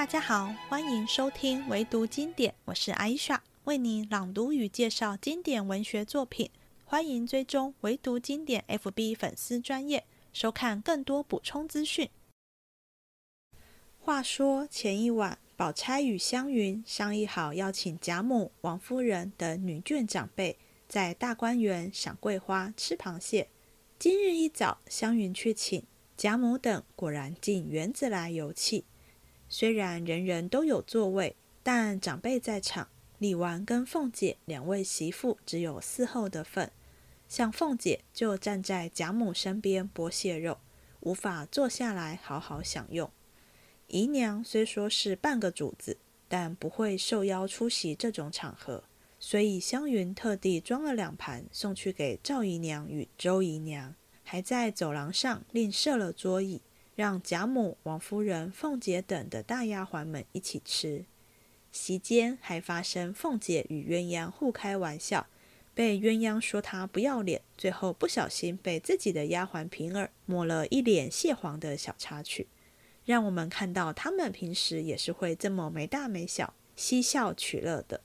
大家好，欢迎收听唯读经典，我是艾莎，为你朗读与介绍经典文学作品。欢迎追踪唯读经典 FB 粉丝专业，收看更多补充资讯。话说前一晚，宝钗与湘云商议好，要请贾母、王夫人等女眷长辈在大观园赏桂花、吃螃蟹。今日一早，湘云去请贾母等，果然进园子来游憩。虽然人人都有座位，但长辈在场，李纨跟凤姐两位媳妇只有伺候的份。像凤姐就站在贾母身边剥蟹肉，无法坐下来好好享用。姨娘虽说是半个主子，但不会受邀出席这种场合，所以湘云特地装了两盘送去给赵姨娘与周姨娘，还在走廊上另设了桌椅。让贾母、王夫人、凤姐等的大丫鬟们一起吃。席间还发生凤姐与鸳鸯互开玩笑，被鸳鸯说她不要脸，最后不小心被自己的丫鬟平儿抹了一脸蟹黄的小插曲，让我们看到他们平时也是会这么没大没小、嬉笑取乐的。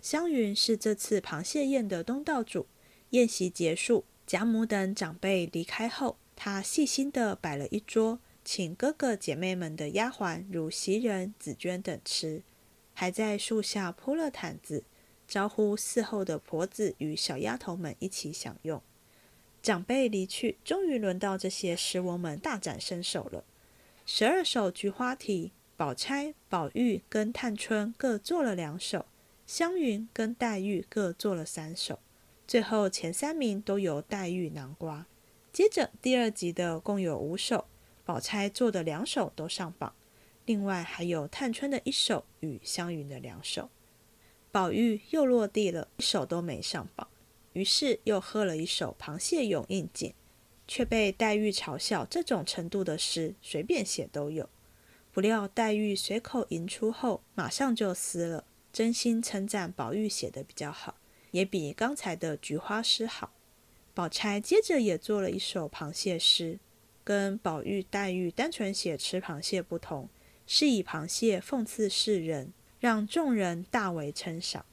湘云是这次螃蟹宴的东道主。宴席结束，贾母等长辈离开后。他细心地摆了一桌，请哥哥姐妹们的丫鬟如袭人、紫娟等吃，还在树下铺了毯子，招呼伺候的婆子与小丫头们一起享用。长辈离去，终于轮到这些诗翁们大展身手了。十二首菊花题，宝钗、宝玉跟探春各做了两首，湘云跟黛玉各做了三首，最后前三名都由黛玉囊瓜。接着第二集的共有五首，宝钗做的两首都上榜，另外还有探春的一首与湘云的两首。宝玉又落地了，一首都没上榜，于是又喝了一首《螃蟹咏应景》，却被黛玉嘲笑这种程度的诗随便写都有。不料黛玉随口吟出后，马上就撕了，真心称赞宝玉写的比较好，也比刚才的菊花诗好。宝钗接着也做了一首螃蟹诗，跟宝玉、黛玉单纯写吃螃蟹不同，是以螃蟹讽刺世人，让众人大为称赏。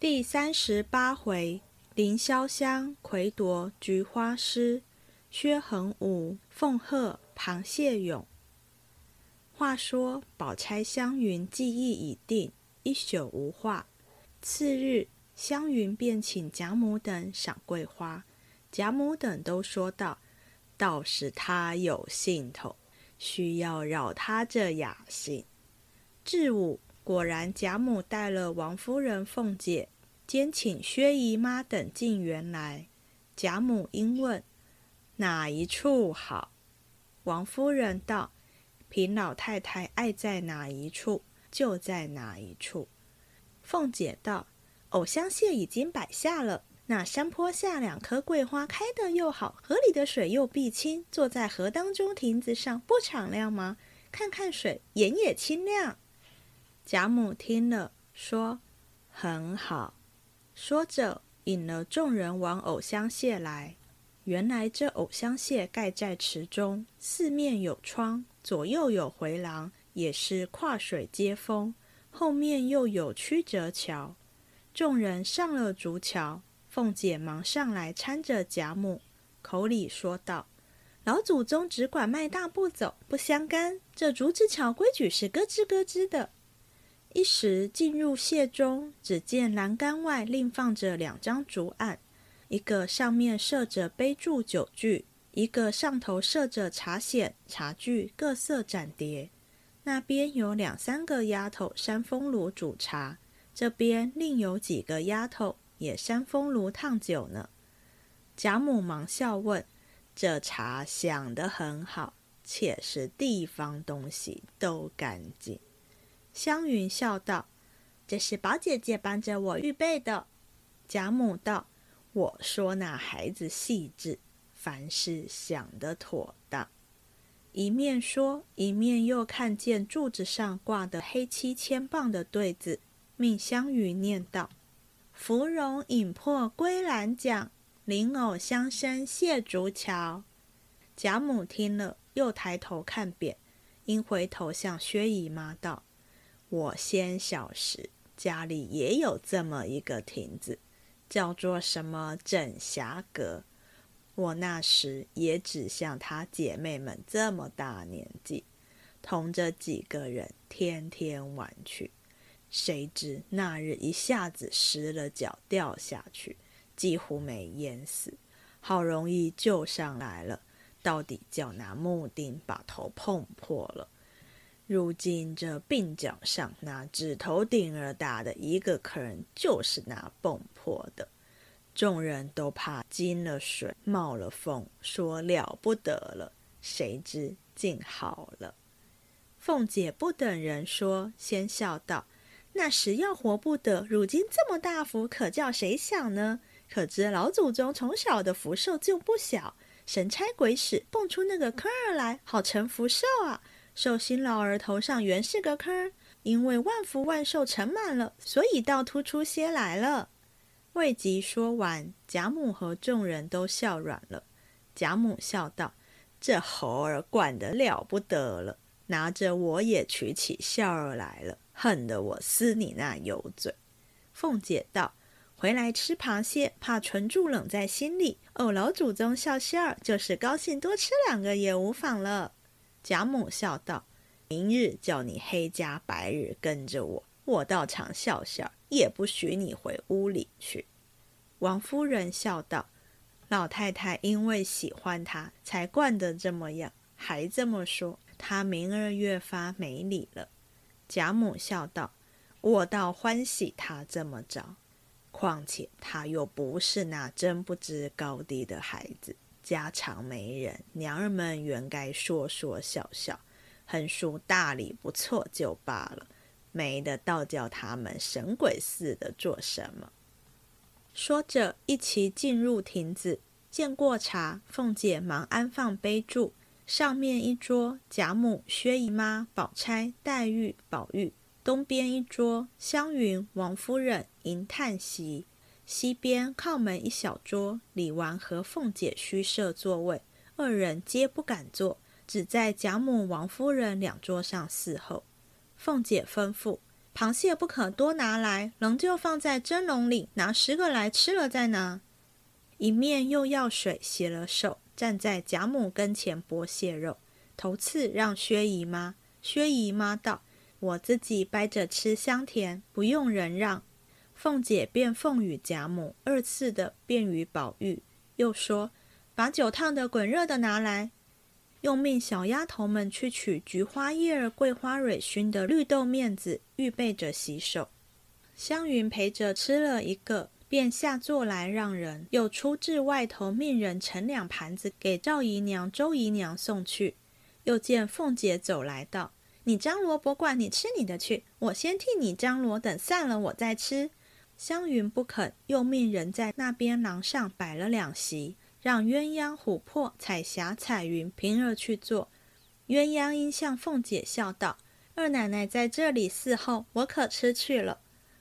第三十八回，凌潇湘魁夺菊花诗，薛恒武凤鹤螃蟹咏。话说宝钗、湘云记忆已定，一宿无话。次日。湘云便请贾母等赏桂花，贾母等都说道：“倒是他有兴头，需要扰他这雅兴。”至午，果然贾母带了王夫人、凤姐，兼请薛姨妈等进园来。贾母因问：“哪一处好？”王夫人道：“平老太太爱在哪一处，就在哪一处。”凤姐道。藕香蟹已经摆下了，那山坡下两棵桂花开得又好，河里的水又碧清，坐在河当中亭子上，不敞亮吗？看看水，眼也清亮。贾母听了，说：“很好。”说着，引了众人往藕香榭来。原来这藕香榭盖在池中，四面有窗，左右有回廊，也是跨水接风，后面又有曲折桥。众人上了竹桥，凤姐忙上来搀着贾母，口里说道：“老祖宗只管迈大步走，不相干。这竹子桥规矩是咯吱咯吱的。”一时进入榭中，只见栏杆外另放着两张竹案，一个上面设着杯注酒具，一个上头设着茶筅、茶具各色盏碟。那边有两三个丫头扇风炉煮茶。这边另有几个丫头也扇风炉烫酒呢。贾母忙笑问：“这茶想得很好，且是地方东西，都干净。”湘云笑道：“这是宝姐姐帮着我预备的。”贾母道：“我说那孩子细致，凡事想得妥当。”一面说，一面又看见柱子上挂的黑漆铅棒的对子。命香云念道：“芙蓉引破归兰桨，莲藕香生谢竹桥。”贾母听了，又抬头看匾，因回头向薛姨妈道：“我先小时家里也有这么一个亭子，叫做什么枕霞阁。我那时也只像她姐妹们这么大年纪，同着几个人天天玩去。谁知那日一下子失了脚掉下去，几乎没淹死。好容易救上来了。”到底叫拿木钉把头碰破了。如今这鬓角上那指头顶儿大的一个坑，就是那蹦破的。众人都怕惊了水，冒了风，说了不得了。谁知竟好了。凤姐不等人说，先笑道：“那时要活不得，如今这么大福，可叫谁享呢？可知老祖宗从小的福寿就不小。”神差鬼使蹦出那个坑儿来，好成福寿啊！寿星老儿头上原是个坑儿，因为万福万寿盛满了，所以倒突出些来了。未及说完，贾母和众人都笑软了。贾母笑道：“这猴儿惯得了不得了，拿着我也取起笑儿来了，恨得我撕你那油嘴。”凤姐道。回来吃螃蟹，怕存住冷在心里。哦，老祖宗笑笑儿，就是高兴多吃两个也无妨了。贾母笑道：“明日叫你黑加白日跟着我，我到场笑笑也不许你回屋里去。”王夫人笑道：“老太太因为喜欢他，才惯得这么样，还这么说，他明儿越发没理了。”贾母笑道：“我倒欢喜他这么着。”况且他又不是那真不知高低的孩子，家常没人，娘儿们原该说说笑笑，横竖大礼不错就罢了，没的倒叫他们神鬼似的做什么。说着，一齐进入亭子，见过茶，凤姐忙安放杯箸，上面一桌，贾母、薛姨妈、宝钗、黛玉、宝玉。东边一桌，湘云、王夫人、银叹息；西边靠门一小桌，李纨和凤姐虚设座位，二人皆不敢坐，只在贾母、王夫人两桌上伺候。凤姐吩咐：螃蟹不可多拿来，仍旧放在蒸笼里，拿十个来吃了再拿。一面又要水洗了手，站在贾母跟前剥蟹肉，头次让薛姨妈。薛姨妈道。我自己掰着吃香甜，不用人让。凤姐便奉与贾母，二次的便与宝玉，又说：“把酒烫的滚热的拿来。”又命小丫头们去取菊花叶儿、桂花蕊熏的绿豆面子，预备着洗手。湘云陪着吃了一个，便下座来让人，又出至外头命人盛两盘子给赵姨娘、周姨娘送去。又见凤姐走来道。你张罗不管，你吃你的去，我先替你张罗，等散了我再吃。湘云不肯，又命人在那边廊上摆了两席，让鸳鸯、琥珀、彩霞、彩云、平儿去坐。鸳鸯因向凤姐笑道：“二奶奶在这里伺候，我可吃去了。”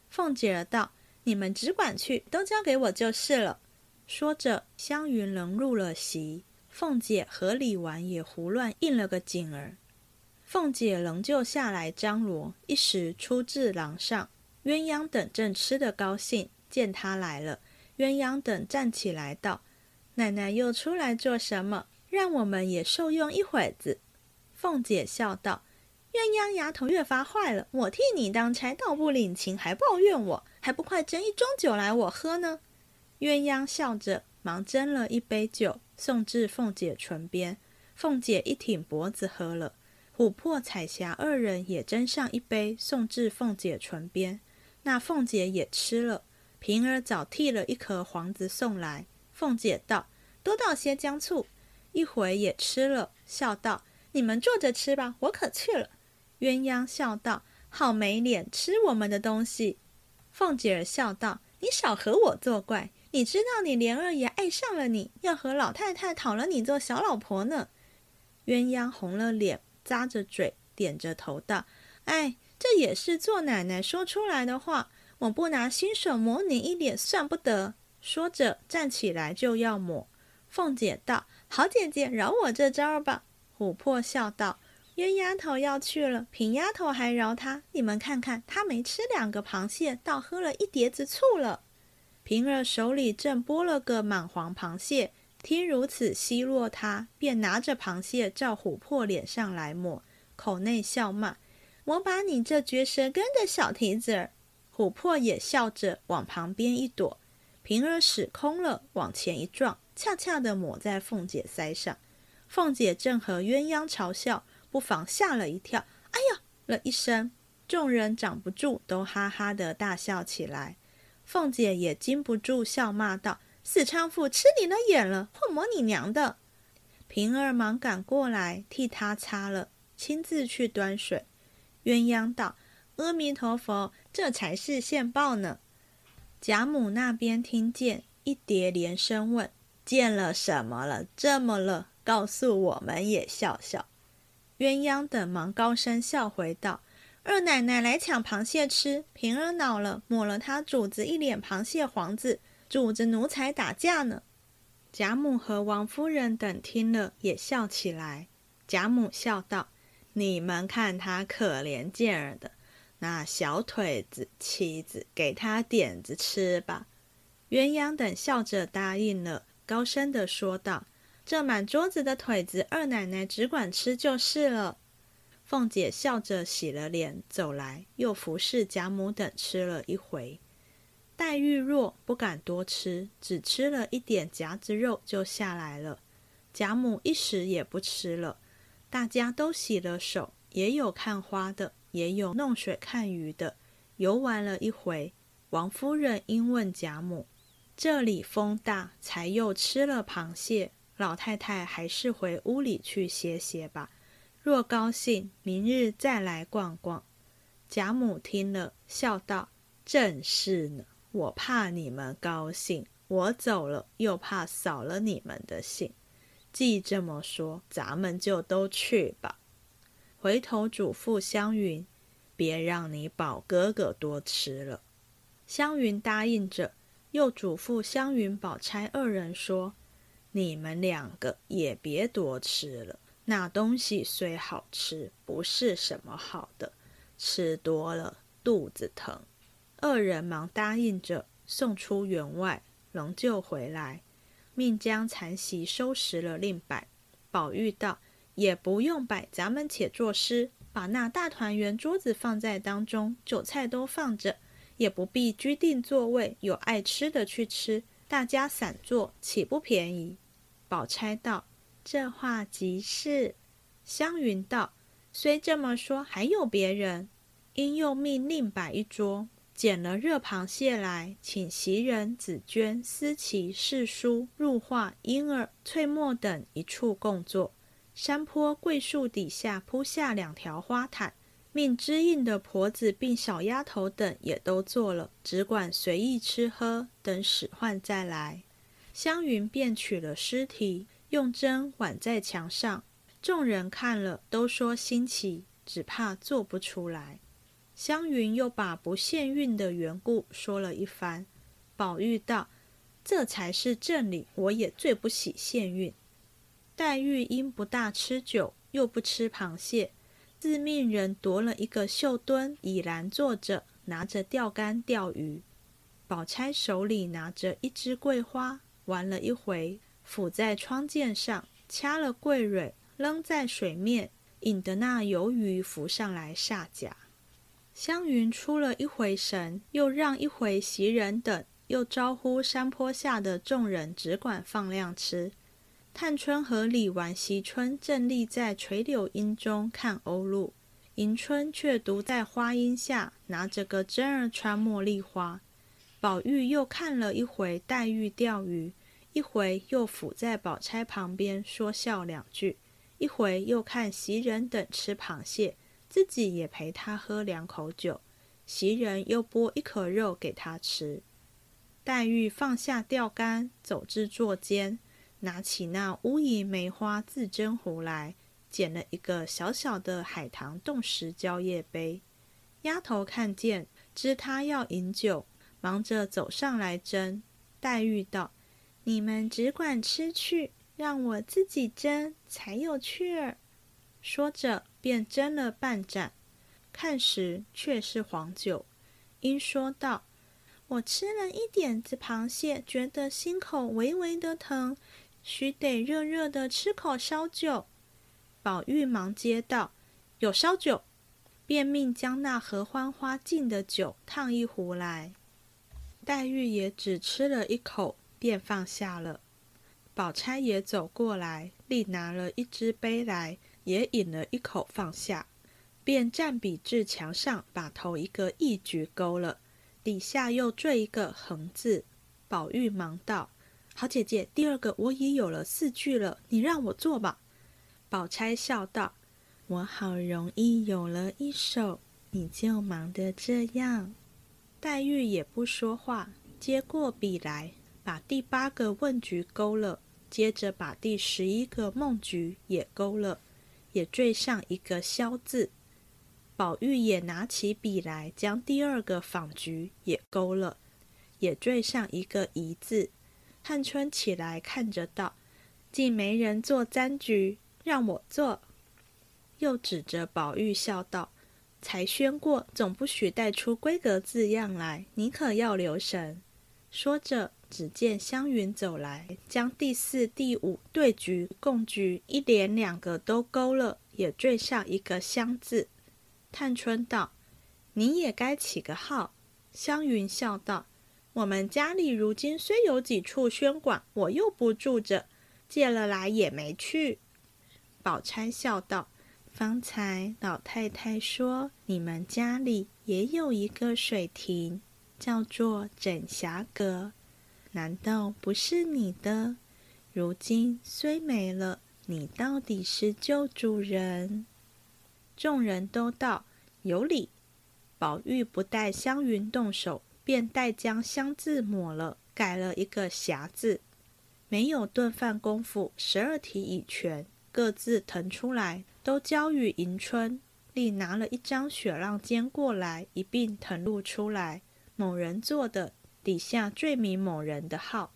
凤姐儿道：“你们只管去，都交给我就是了。”说着，湘云仍入了席，凤姐和李纨也胡乱应了个景儿。凤姐仍旧下来张罗，一时出至廊上，鸳鸯等正吃得高兴，见她来了，鸳鸯等站起来道：“奶奶又出来做什么？让我们也受用一会子。”凤姐笑道：“鸳鸯丫头越发坏了，我替你当差，倒不领情，还抱怨我，还不快斟一盅酒来我喝呢？”鸳鸯笑着，忙斟了一杯酒，送至凤姐唇边，凤姐一挺脖子喝了。琥珀、彩霞二人也斟上一杯，送至凤姐唇边。那凤姐也吃了。平儿早剔了一颗黄子送来。凤姐道：“多倒些姜醋。”一回也吃了，笑道：“你们坐着吃吧，我可去了。”鸳鸯笑道：“好没脸，吃我们的东西。”凤姐儿笑道：“你少和我作怪。你知道你莲儿爷爱上了你，要和老太太讨了你做小老婆呢。”鸳鸯红了脸。咂着嘴，点着头道：“哎，这也是做奶奶说出来的话。我不拿新手抹你一脸，算不得。”说着站起来就要抹。凤姐道：“好姐姐，饶我这招吧。”琥珀笑道：“冤丫头要去了，平丫头还饶她。你们看看，她没吃两个螃蟹，倒喝了一碟子醋了。平儿手里正剥了个满黄螃蟹，听如此奚落他，便拿着螃蟹照琥珀脸上来抹，口内笑骂：“我把你这绝舌根的小蹄子儿！”琥珀也笑着往旁边一躲，平儿使空了，往前一撞，恰恰的抹在凤姐腮上。凤姐正和鸳鸯嘲笑。不妨吓了一跳，哎呀了一声，众人长不住，都哈哈的大笑起来。凤姐也禁不住笑骂道：“死娼妇，吃你的眼了，混魔你娘的！”平儿忙赶过来替她擦了，亲自去端水。鸳鸯道：“阿弥陀佛，这才是现报呢。”贾母那边听见，一叠连声问：“见了什么了？这么了？告诉我们也笑笑。”鸳鸯等忙高声笑回道：“二奶奶来抢螃蟹吃，平儿恼了，抹了她主子一脸螃蟹黄子，主子奴才打架呢。”贾母和王夫人等听了也笑起来。贾母笑道：“你们看他可怜见儿的那小腿子，妻子给他点子吃吧。”鸳鸯等笑着答应了，高声的说道。这满桌子的腿子，二奶奶只管吃就是了。凤姐笑着洗了脸，走来，又服侍贾母等吃了一回。黛玉弱，不敢多吃，只吃了一点夹子肉就下来了。贾母一时也不吃了。大家都洗了手，也有看花的，也有弄水看鱼的，游玩了一回。王夫人因问贾母：“这里风大，才又吃了螃蟹。”老太太还是回屋里去歇歇吧。若高兴，明日再来逛逛。贾母听了，笑道：“正是呢，我怕你们高兴，我走了又怕扫了你们的兴。既这么说，咱们就都去吧。”回头嘱咐湘云：“别让你宝哥哥多吃了。”湘云答应着，又嘱咐湘云、宝钗二人说。你们两个也别多吃了，那东西虽好吃，不是什么好的，吃多了肚子疼。二人忙答应着，送出园外，仍旧回来，命将残席收拾了，另摆。宝玉道：“也不用摆，咱们且作诗，把那大团圆桌子放在当中，酒菜都放着，也不必拘定座位，有爱吃的去吃。”大家散坐，岂不便宜？宝钗道：“这话极是。”湘云道：“虽这么说，还有别人。”因又命另摆一桌，捡了热螃蟹来，请袭人、紫鹃、思琪、世书、入画、莺儿、翠墨等一处共坐。山坡桂树底下铺下两条花毯。命知应的婆子并小丫头等也都做了，只管随意吃喝，等使唤再来。湘云便取了尸体，用针挽在墙上。众人看了，都说新奇，只怕做不出来。湘云又把不限运的缘故说了一番。宝玉道：“这才是正理，我也最不喜限运。”黛玉因不大吃酒，又不吃螃蟹。自命人夺了一个绣墩，倚栏坐着，拿着钓竿钓鱼。宝钗手里拿着一支桂花，玩了一回，抚在窗涧上，掐了桂蕊，扔在水面，引得那游鱼浮上来下甲。湘云出了一回神，又让一回袭人等，又招呼山坡下的众人，只管放量吃。探春和李纨、惜春正立在垂柳荫中看鸥鹭，迎春却独在花荫下拿着个针儿穿茉莉花。宝玉又看了一回黛玉钓鱼，一回又伏在宝钗旁边说笑两句，一回又看袭人等吃螃蟹，自己也陪他喝两口酒。袭人又剥一口肉给他吃。黛玉放下钓竿，走至座间。拿起那乌银梅花自斟壶来，捡了一个小小的海棠冻石蕉叶杯。丫头看见，知他要饮酒，忙着走上来斟。黛玉道：“你们只管吃去，让我自己斟才有趣儿。”说着便斟了半盏，看时却是黄酒。因说道：“我吃了一点子螃蟹，觉得心口微微的疼，须得热热的吃口烧酒。”宝玉忙接道：“有烧酒。”便命将那合欢花敬的酒烫一壶来。黛玉也只吃了一口，便放下了。宝钗也走过来，立拿了一只杯来，也饮了一口，放下，便占笔至墙上，把头一个一举勾了，底下又缀一个横字。宝玉忙道：“好姐姐，第二个我已有了四句了，你让我做吧。”宝钗笑道。我好容易有了一首，你就忙得这样。黛玉也不说话，接过笔来，把第八个问局勾了，接着把第十一个梦局也勾了，也缀上一个消字。宝玉也拿起笔来，将第二个仿局也勾了，也缀上一个疑字。探春起来看着道：“竟没人做簪局，让我做。”又指着宝玉笑道：“才宣过，总不许带出闺阁字样来，你可要留神。”说着，只见湘云走来，将第四、第五对局、共局一连两个都勾了，也缀上一个“香”字。探春道：“你也该起个号。”湘云笑道：“我们家里如今虽有几处轩馆，我又不住着，借了来也没去。”宝钗笑道。方才老太太说，你们家里也有一个水亭，叫做枕霞阁，难道不是你的？如今虽没了，你到底是旧主人？众人都道有理。宝玉不待湘云动手，便带将香字抹了，改了一个霞字。没有顿饭功夫，十二题已全，各自腾出来。都交与迎春，另拿了一张雪浪笺过来，一并誊录出来。某人做的，底下缀名某人的号。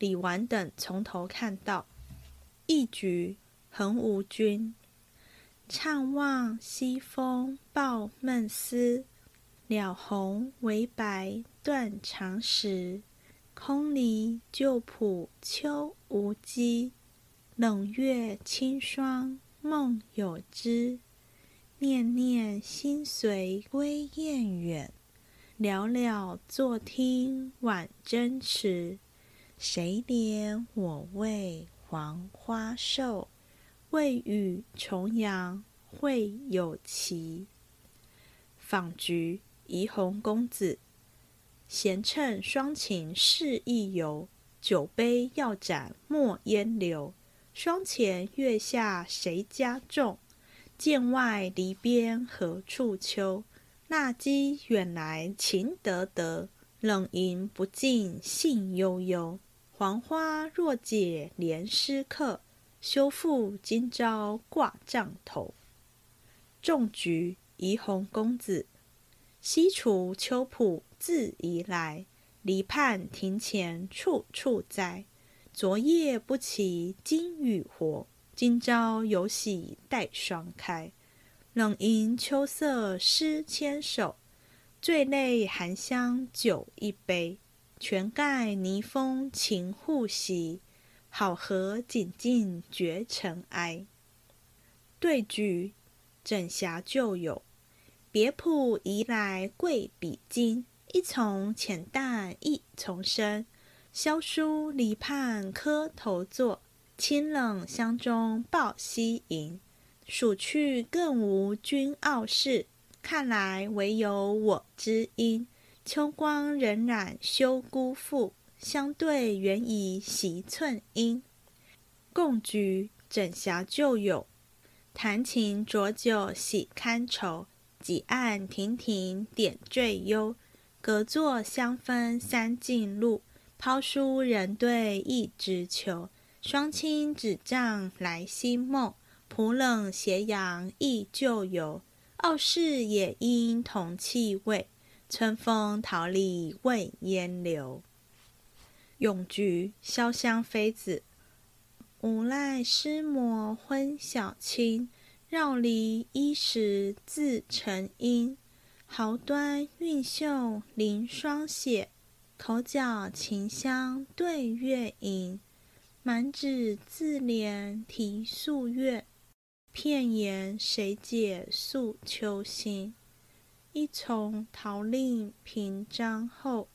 李纨等从头看到一局横无君，怅望西风抱闷思，了红为白断肠时，空离旧谱秋无机，冷月清霜。梦有知，念念心随归雁远。寥寥坐听晚争迟，谁怜我为黄花瘦？未与重阳会有期。访菊，怡红公子。闲乘双擎试一游，酒杯要盏莫烟流。霜前月下谁家种？剑外篱边何处秋？纳机远来情得得，冷饮不尽兴悠悠。黄花若解怜诗客，休复今朝挂帐头。种菊，怡红公子。西楚秋浦自宜来，篱畔庭前处处栽。昨夜不起金雨活，今朝有喜待霜开。冷吟秋色诗千首，醉泪寒香酒一杯。泉盖泥封秦户席，好合锦尽绝尘埃。对句：枕霞旧友，别浦移来贵比金。一丛浅淡一丛深。萧疏篱畔磕头坐，清冷香中抱膝吟。数去更无君傲视，看来唯有我知音。秋光荏苒休辜负，相对原已惜寸阴。共举枕霞旧友，弹琴浊酒喜堪愁。几案亭亭点缀幽，隔座香分三径路。抛书人对一枝秋，双亲纸帐来新梦。浦冷斜阳忆旧游，傲视野莺同气味。春风桃李问烟流。咏菊，潇湘妃子。无赖诗魔昏晓清，绕篱衣食自成阴。毫端韵秀临霜写，口角琴香对月影。满纸自怜题素月，片言谁解诉秋心？一从桃令平章后，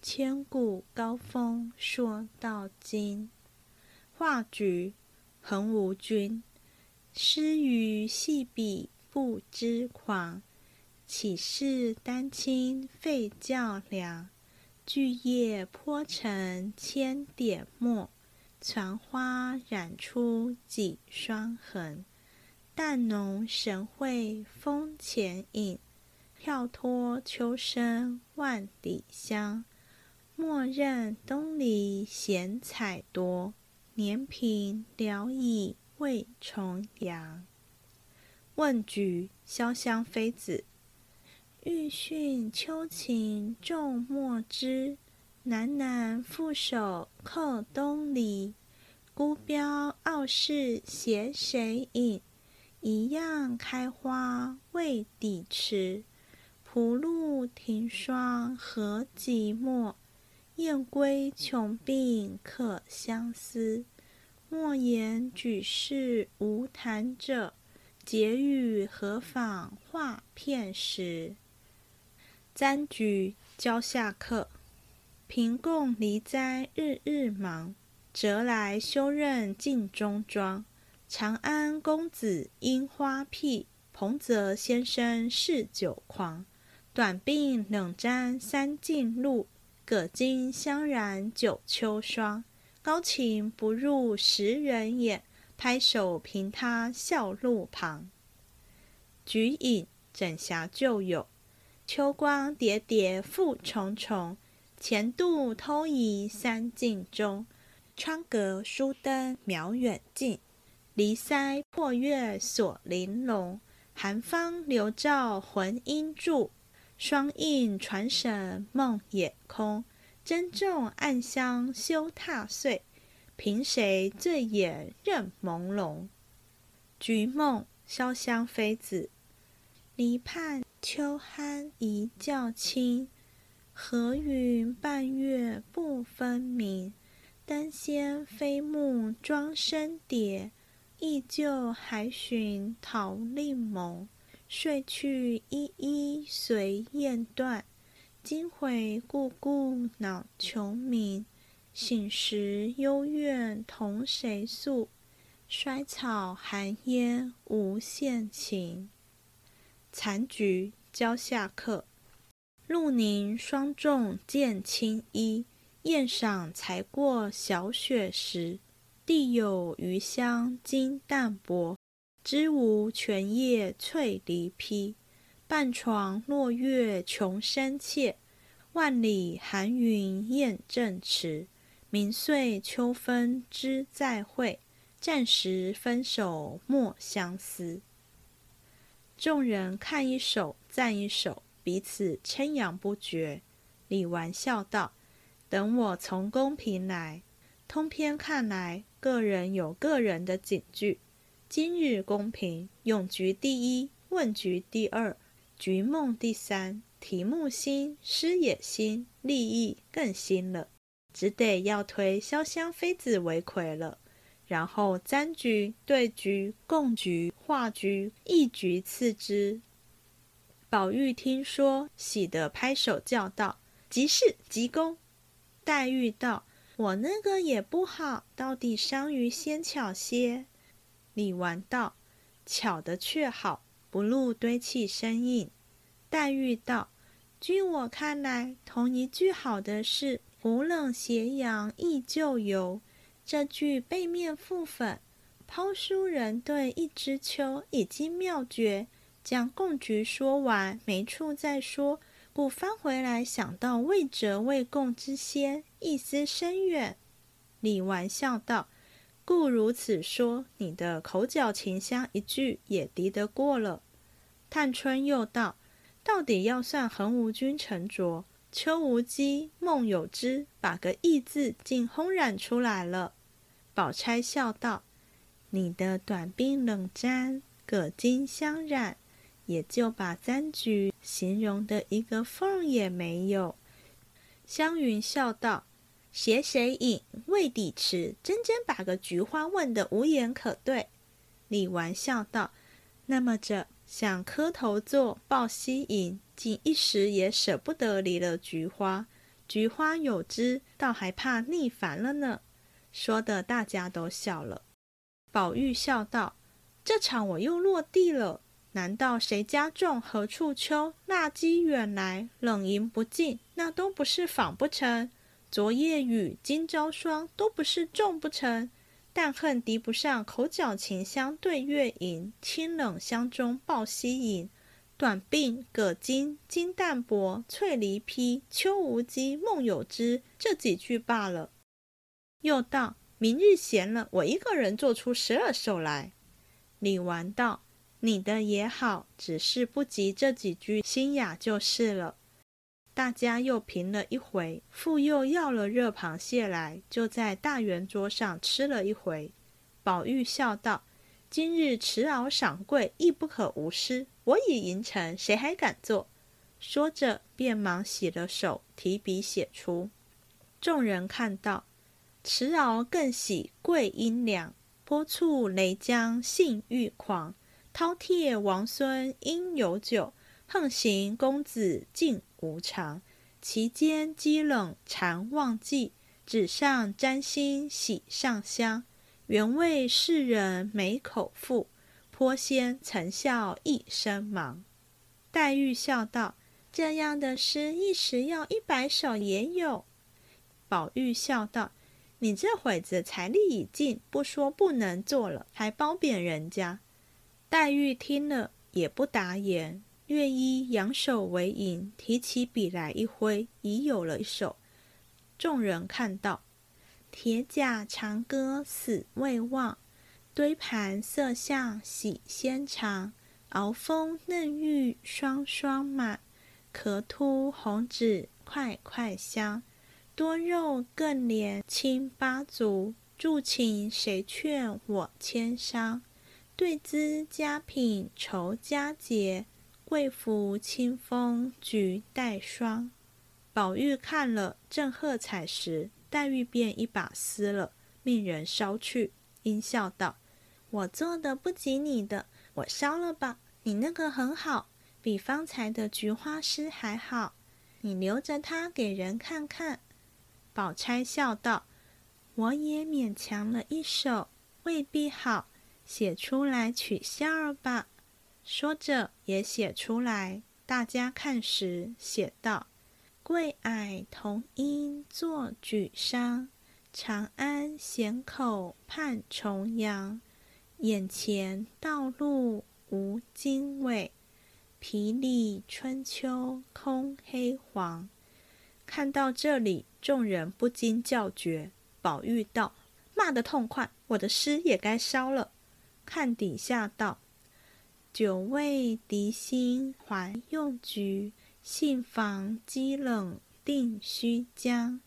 千古高峰说到今。画菊，横无君。诗余细笔不知狂。岂是丹青废教良？巨叶泼成千点墨，攒花染出几双痕。淡浓神会风前影，跳脱秋声万里香。莫认东篱闲采多，年平聊以未重阳。问菊，潇湘妃子。欲训秋情众墨汁，喃喃负手扣东篱。孤标傲世携谁引？一样开花未抵迟。浦路停霜何寂寞？雁归穷病可相思。莫言举世无谈者，结语何妨画片时。簪菊，蕉下客。平共离哉，日日忙。折来休任镜中妆。长安公子樱花鬓，彭泽先生嗜酒狂。短鬓冷沾三径露，葛巾香染九秋霜。高情不入时人眼，拍手凭他笑路旁。菊影，枕霞旧友。秋光叠叠复重重，前度偷移三径中。窗隔疏灯渺远近，离塞破月锁玲珑。寒芳留照魂音住，霜映传神梦也空。珍重暗香休踏碎，凭谁醉眼任朦胧？菊梦，潇湘妃子。篱畔秋酣一觉清，和云半月不分明。丹仙飞木妆生蝶，忆旧还寻桃令盟。睡去依依随雁断，惊回故故恼穷鸣。醒时幽怨同谁诉？衰草寒烟无限情。残菊，蕉下客。露凝霜重见轻衣，宴赏才过小雪时。地有余香金淡薄，枝无全叶翠梨披。半床落月穷深切，万里寒云雁阵迟。明岁秋分知再会，暂时分手莫相思。众人看一首，赞一首，彼此称扬不绝。李纨笑道：“等我从公屏来。”通篇看来，个人有个人的警句。今日公平，咏菊第一，问菊第二，菊梦第三。题目新，诗也新，立意更新了，只得要推潇湘妃子为魁了。然后簪菊、对菊、共菊、画菊，一菊次之。宝玉听说，喜得拍手叫道：“即是急功！”黛玉道：“我那个也不好，到底商于先巧些。”李纨道：“巧的却好，不露堆砌生硬。”黛玉道：“据我看来，同一句好的是‘胡冷斜阳忆旧游’。”这句背面附粉，抛书人对一枝秋已经妙绝，将共菊说完，没处再说，故翻回来想到未折未供之先，意思深远。李纨笑道：“故如此说，你的口角琴香一句也敌得过了。”探春又道：“到底要算横无君沉着。”秋无姬、梦有之把个“意”字竟轰然出来了。宝钗笑道：“你的短鬓冷沾，葛巾相染，也就把簪菊形容的一个缝也没有。湘云笑道：“携谁饮，未抵迟。”真真把个菊花问得无言可对。李纨笑道：“那么着想磕头做抱膝饮，竟一时也舍不得离了菊花。菊花有枝，倒还怕腻烦了呢。”说的大家都笑了。宝玉笑道：“这场我又落地了。难道谁家种何处秋？腊鸡远来，冷饮不尽，那都不是访不成？昨夜雨，今朝霜，都不是种不成？但恨敌不上口角琴相对月吟，清冷香中抱膝饮。短鬓葛巾金淡薄，翠梨披秋无机，梦有之。这几句罢了。”又道：“明日闲了，我一个人做出十二首来。”李纨道：“你的也好，只是不及这几句新雅就是了。”大家又评了一回，复又要了热螃蟹来，就在大圆桌上吃了一回。宝玉笑道：“今日迟敖赏贵，亦不可无失。我已吟成，谁还敢做？”说着，便忙洗了手，提笔写出。众人看到。迟敖更喜桂阴凉，波蹙雷江性欲狂。饕餮王孙应有酒，横行公子尽无常。其间积冷常忘记，纸上沾心喜上香。原为世人没口腹，颇先曾笑一身忙。黛玉笑道：“这样的诗，一时要一百首也有。”宝玉笑道。你这会子财力已尽，不说不能做了，还褒贬人家。黛玉听了也不答言，略一扬手为引，提起笔来一挥，已有了一首。众人看到，铁甲长歌死未忘，堆盘色相喜先尝，鳌峰嫩玉双双满，壳凸红纸块块香。多肉更怜亲八足，助情谁劝我千伤？对资佳品酬佳节，贵服清风菊带霜。宝玉看了，正喝彩时，黛玉便一把撕了，命人烧去，阴笑道：“我做的不及你的，我烧了吧。你那个很好，比方才的菊花诗还好，你留着它给人看看。”宝钗笑道：“我也勉强了一首，未必好，写出来取笑儿吧。”说着也写出来。大家看时，写道：“桂矮同音作举觞，长安咸口盼重阳。眼前道路无经纬，皮里春秋空黑黄。”看到这里。众人不禁叫绝。宝玉道：“骂得痛快，我的诗也该烧了。”看底下道：“久未敌心怀用菊，信房积冷定须将。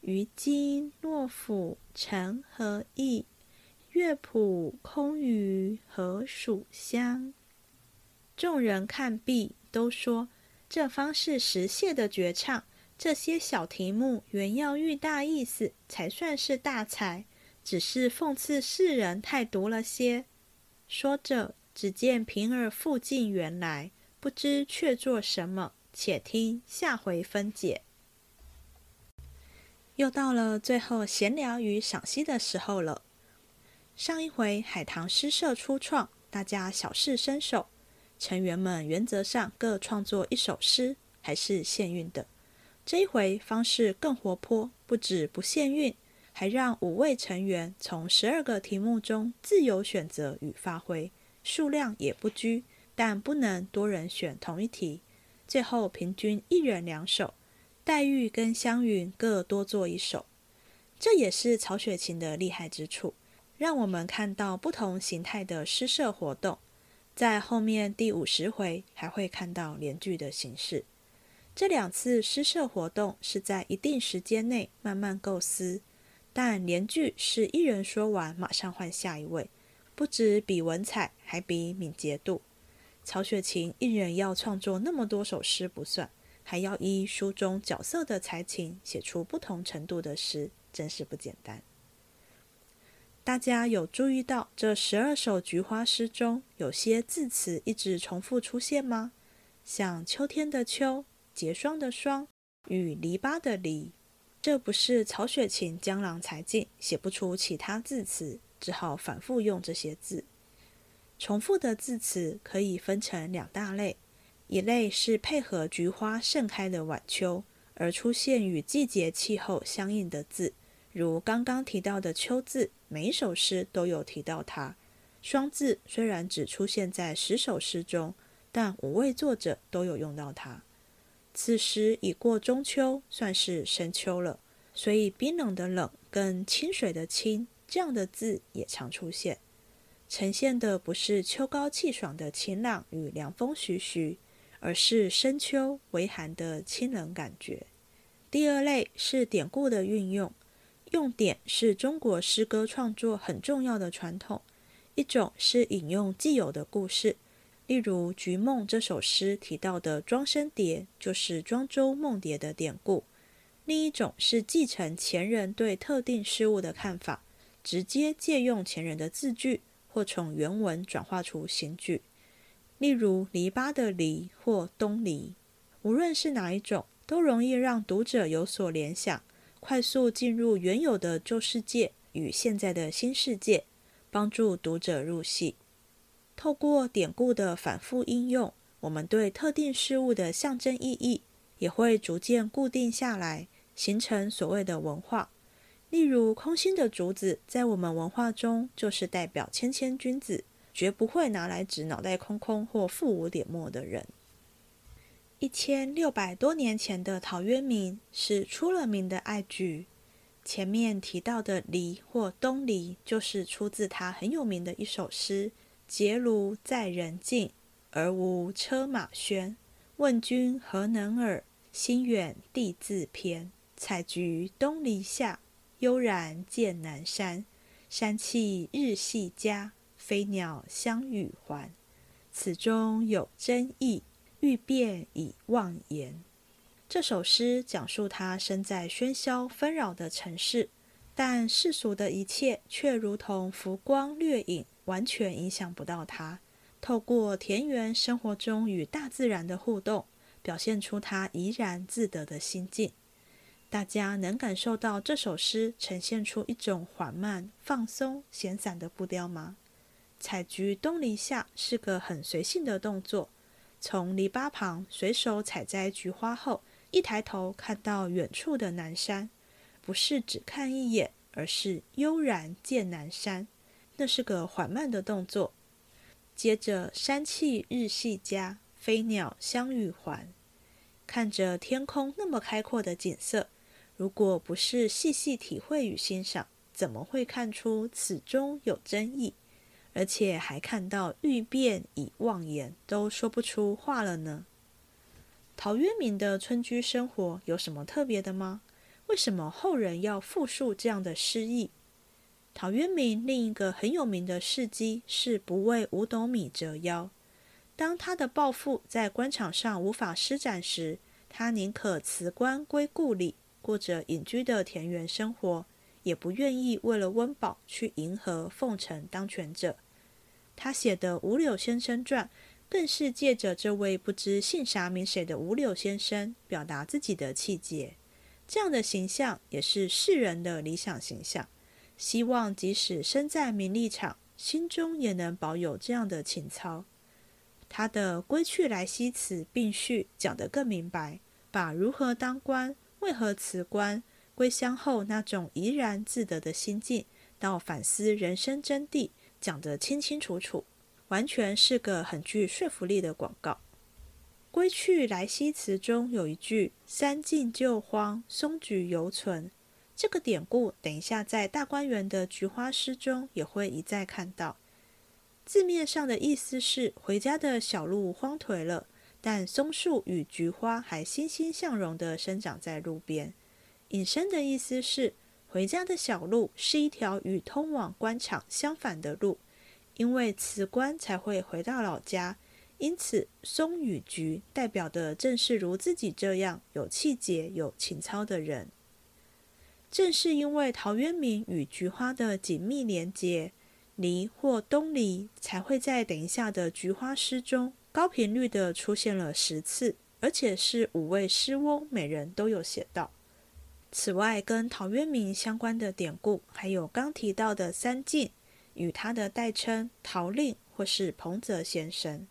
于今洛府成何意？乐谱空余何属香？”众人看毕，都说：“这方是实谢的绝唱。”这些小题目原要寓大意思，才算是大才。只是讽刺世人太毒了些。说着，只见平儿复进园来，不知却做什么。且听下回分解。又到了最后闲聊与赏析的时候了。上一回海棠诗社初创，大家小试身手，成员们原则上各创作一首诗，还是限韵的。这一回方式更活泼，不止不限韵，还让五位成员从十二个题目中自由选择与发挥，数量也不拘，但不能多人选同一题。最后平均一人两首，黛玉跟湘云各多做一首。这也是曹雪芹的厉害之处，让我们看到不同形态的诗社活动。在后面第五十回还会看到连句的形式。这两次诗社活动是在一定时间内慢慢构思，但连句是一人说完马上换下一位，不止比文采，还比敏捷度。曹雪芹一人要创作那么多首诗不算，还要依书中角色的才情写出不同程度的诗，真是不简单。大家有注意到这十二首菊花诗中有些字词一直重复出现吗？像秋天的秋、结霜的霜与篱笆的篱。这不是曹雪芹江郎才尽，写不出其他字词，只好反复用这些字。重复的字词可以分成两大类，一类是配合菊花盛开的晚秋而出现与季节气候相应的字，如刚刚提到的“秋”字，每首诗都有提到它。双字虽然只出现在十首诗中，但五位作者都有用到它。此时已过中秋，算是深秋了，所以冰冷的冷跟清水的清这样的字也常出现，呈现的不是秋高气爽的晴朗与凉风徐徐，而是深秋微寒的清冷感觉。第二类是典故的运用，用典是中国诗歌创作很重要的传统，一种是引用既有的故事。例如《菊梦》这首诗提到的庄生蝶，就是庄周梦蝶的典故；另一种是继承前人对特定事物的看法，直接借用前人的字句，或从原文转化出新句。例如篱笆的篱或东篱，无论是哪一种，都容易让读者有所联想，快速进入原有的旧世界与现在的新世界，帮助读者入戏。透过典故的反复应用，我们对特定事物的象征意义也会逐渐固定下来，形成所谓的文化。例如，空心的竹子在我们文化中就是代表谦谦君子，绝不会拿来指脑袋空空或腹无点墨的人。一千六百多年前的陶渊明是出了名的爱菊，前面提到的篱或东篱，就是出自他很有名的一首诗。结庐在人境，而无车马喧。问君何能尔？心远地自偏。采菊东篱下，悠然见南山。山气日夕佳，飞鸟相与还。此中有真意，欲辨已忘言。这首诗讲述他身在喧嚣纷扰的城市，但世俗的一切却如同浮光掠影。完全影响不到他。透过田园生活中与大自然的互动，表现出他怡然自得的心境。大家能感受到这首诗呈现出一种缓慢、放松、闲散的步调吗？采菊东篱下是个很随性的动作，从篱笆旁随手采摘菊花后，一抬头看到远处的南山，不是只看一眼，而是悠然见南山。那是个缓慢的动作。接着，山气日夕佳，飞鸟相与还。看着天空那么开阔的景色，如果不是细细体会与欣赏，怎么会看出此中有真意？而且还看到欲辨已忘言，都说不出话了呢？陶渊明的村居生活有什么特别的吗？为什么后人要复述这样的诗意？陶渊明另一个很有名的事迹是不为五斗米折腰。当他的抱负在官场上无法施展时，他宁可辞官归故里，过着隐居的田园生活，也不愿意为了温饱去迎合奉承当权者。他写的《五柳先生传》，更是借着这位不知姓啥名谁的五柳先生，表达自己的气节。这样的形象也是世人的理想形象。希望即使身在名利场，心中也能保有这样的情操。他的《归去来兮辞》并序讲得更明白，把如何当官、为何辞官、归乡后那种怡然自得的心境，到反思人生真谛，讲得清清楚楚，完全是个很具说服力的广告。《归去来兮辞》中有一句“三径旧荒，松菊犹存”。这个典故，等一下在大观园的菊花诗中也会一再看到。字面上的意思是回家的小路荒颓了，但松树与菊花还欣欣向荣地生长在路边。引申的意思是回家的小路是一条与通往官场相反的路，因为辞官才会回到老家，因此松与菊代表的正是如自己这样有气节、有情操的人。正是因为陶渊明与菊花的紧密连结，离或东篱才会在等一下的菊花诗中高频率的出现了十次，而且是五位诗翁每人都有写到。此外，跟陶渊明相关的典故，还有刚提到的三晋与他的代称陶令或是彭泽先生。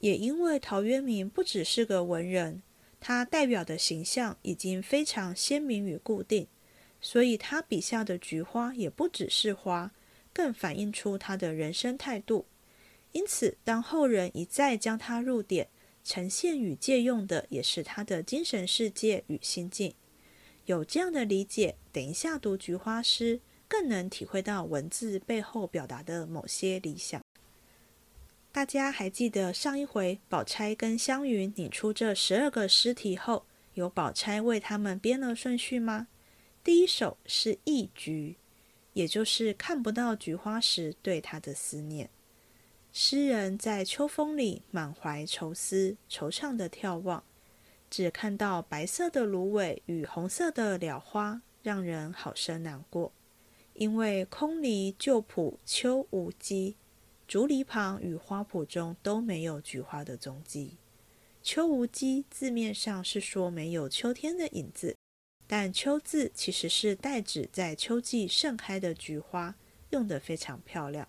也因为陶渊明不只是个文人，他代表的形象已经非常鲜明与固定，所以他笔下的菊花也不只是花，更反映出他的人生态度。因此，当后人一再将他入典，呈现与借用的也是他的精神世界与心境。有这样的理解，等一下读菊花诗，更能体会到文字背后表达的某些理想。大家还记得上一回宝钗跟湘云拟出这十二个诗题后，由宝钗为他们编了顺序吗？第一首是忆菊，也就是看不到菊花时对他的思念。诗人在秋风里满怀愁思，惆怅的眺望。只看到白色的芦苇与红色的蓼花，让人好生难过。因为空篱旧圃秋无迹，竹篱旁与花圃中都没有菊花的踪迹。秋无迹字面上是说没有秋天的影子，但秋字其实是代指在秋季盛开的菊花，用得非常漂亮。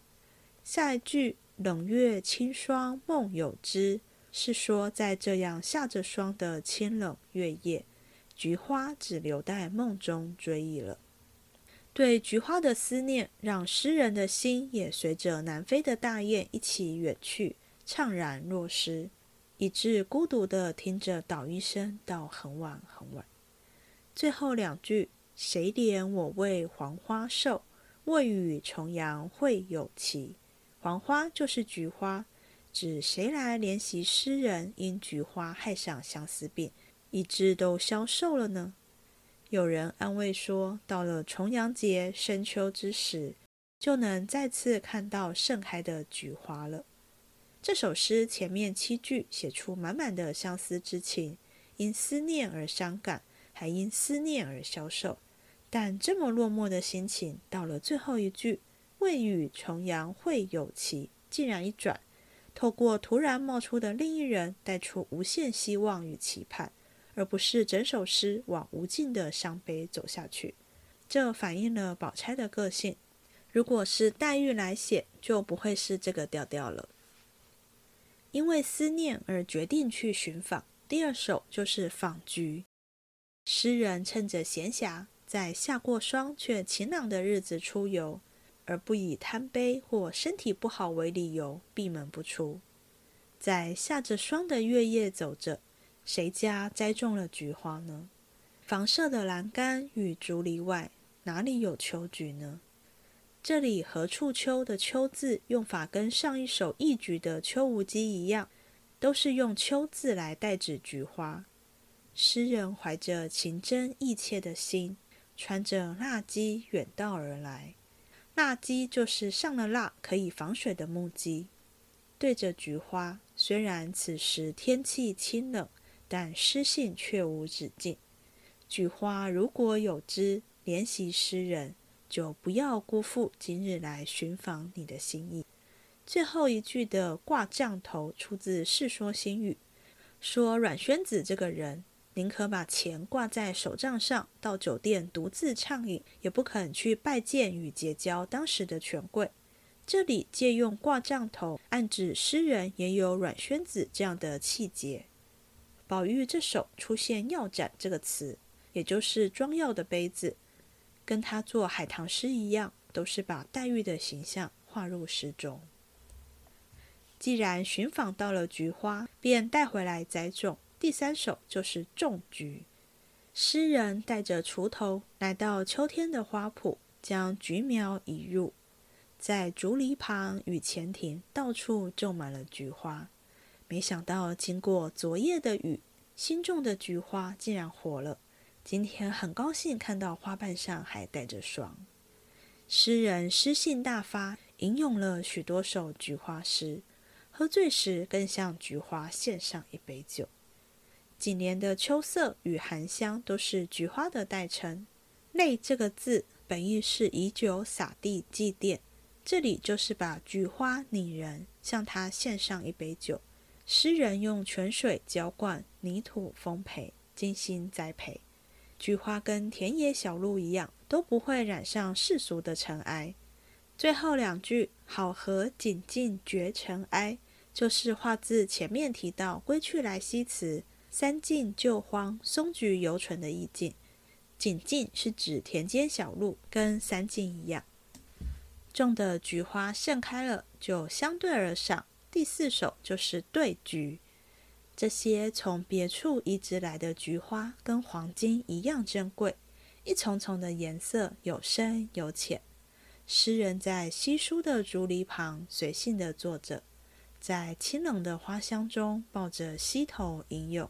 下一句冷月清霜梦有之。是说，在这样下着霜的清冷月夜，菊花只留在梦中追忆了。对菊花的思念，让诗人的心也随着南飞的大雁一起远去，怅然若失，以致孤独的听着捣衣声到很晚很晚。最后两句：“谁怜我为黄花瘦，未与重阳会有期。”黄花就是菊花。指谁来怜惜诗人因菊花害上相思病，以致都消瘦了呢？有人安慰说，到了重阳节深秋之时，就能再次看到盛开的菊花了。这首诗前面七句写出满满的相思之情，因思念而伤感，还因思念而消瘦。但这么落寞的心情，到了最后一句“未与重阳会有期”，竟然一转。透过突然冒出的另一人，带出无限希望与期盼，而不是整首诗往无尽的伤悲走下去。这反映了宝钗的个性。如果是黛玉来写，就不会是这个调调了。因为思念而决定去寻访。第二首就是访菊。诗人趁着闲暇，在下过霜却晴朗的日子出游。而不以贪杯或身体不好为理由闭门不出，在下着霜的月夜走着，谁家栽种了菊花呢？房舍的栏杆与竹篱外，哪里有秋菊呢？这里何处秋的秋字用法跟上一首一菊的秋无鸡一样，都是用秋字来代指菊花。诗人怀着情真意切的心，穿着蜡屐远道而来。蜡屐就是上了蜡可以防水的木屐，对着菊花。虽然此时天气清冷，但诗兴却无止境。菊花如果有知怜惜诗人，就不要辜负今日来寻访你的心意。最后一句的挂降头出自《世说新语》，说阮宣子这个人。宁可把钱挂在手账上，到酒店独自畅饮，也不肯去拜见与结交当时的权贵。这里借用挂帐头，暗指诗人也有阮宣子这样的气节。宝玉这首出现“药盏”这个词，也就是装药的杯子，跟他做海棠诗一样，都是把黛玉的形象画入诗中。既然寻访到了菊花，便带回来栽种。第三首就是种菊，诗人带着锄头来到秋天的花圃，将菊苗移入，在竹篱旁与前庭到处种满了菊花。没想到经过昨夜的雨，新种的菊花竟然活了。今天很高兴看到花瓣上还带着霜。诗人诗兴大发，吟咏了许多首菊花诗。喝醉时，更向菊花献上一杯酒。几年的秋色与含香，都是菊花的代称。泪这个字，本意是以酒洒地祭奠，这里就是把菊花拟人，向他献上一杯酒。诗人用泉水浇灌，泥土丰沛，精心栽培。菊花跟田野小路一样。都不会染上世俗的尘埃。最后两句“好合锦尽绝尘埃”，就是画自前面提到“归去来兮辞，三径旧荒，松菊犹存”的意境。锦径是指田间小路，跟三径一样。种的菊花盛开了，就相对而上。第四首就是对菊。这些从别处移植来的菊花，跟黄金一样珍贵。一丛丛的颜色有深有浅，诗人在稀疏的竹篱旁随性的坐着，在清冷的花香中抱着溪头吟咏。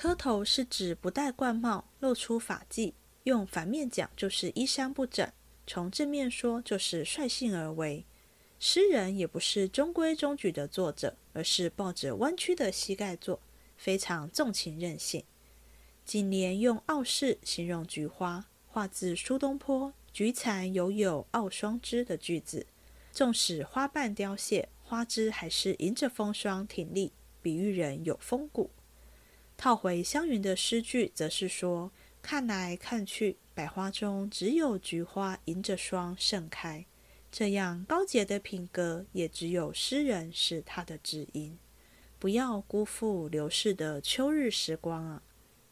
磕头是指不戴冠帽，露出发髻，用反面讲就是衣衫不整；从正面说就是率性而为。诗人也不是中规中矩的坐着，而是抱着弯曲的膝盖坐，非常纵情任性。近年用傲视形容菊花，画自苏东坡“菊残犹有傲霜枝”的句子。纵使花瓣凋谢，花枝还是迎着风霜挺立，比喻人有风骨。套回湘云的诗句，则是说：看来看去，百花中只有菊花迎着霜盛开。这样高洁的品格，也只有诗人是他的知音。不要辜负流逝的秋日时光啊！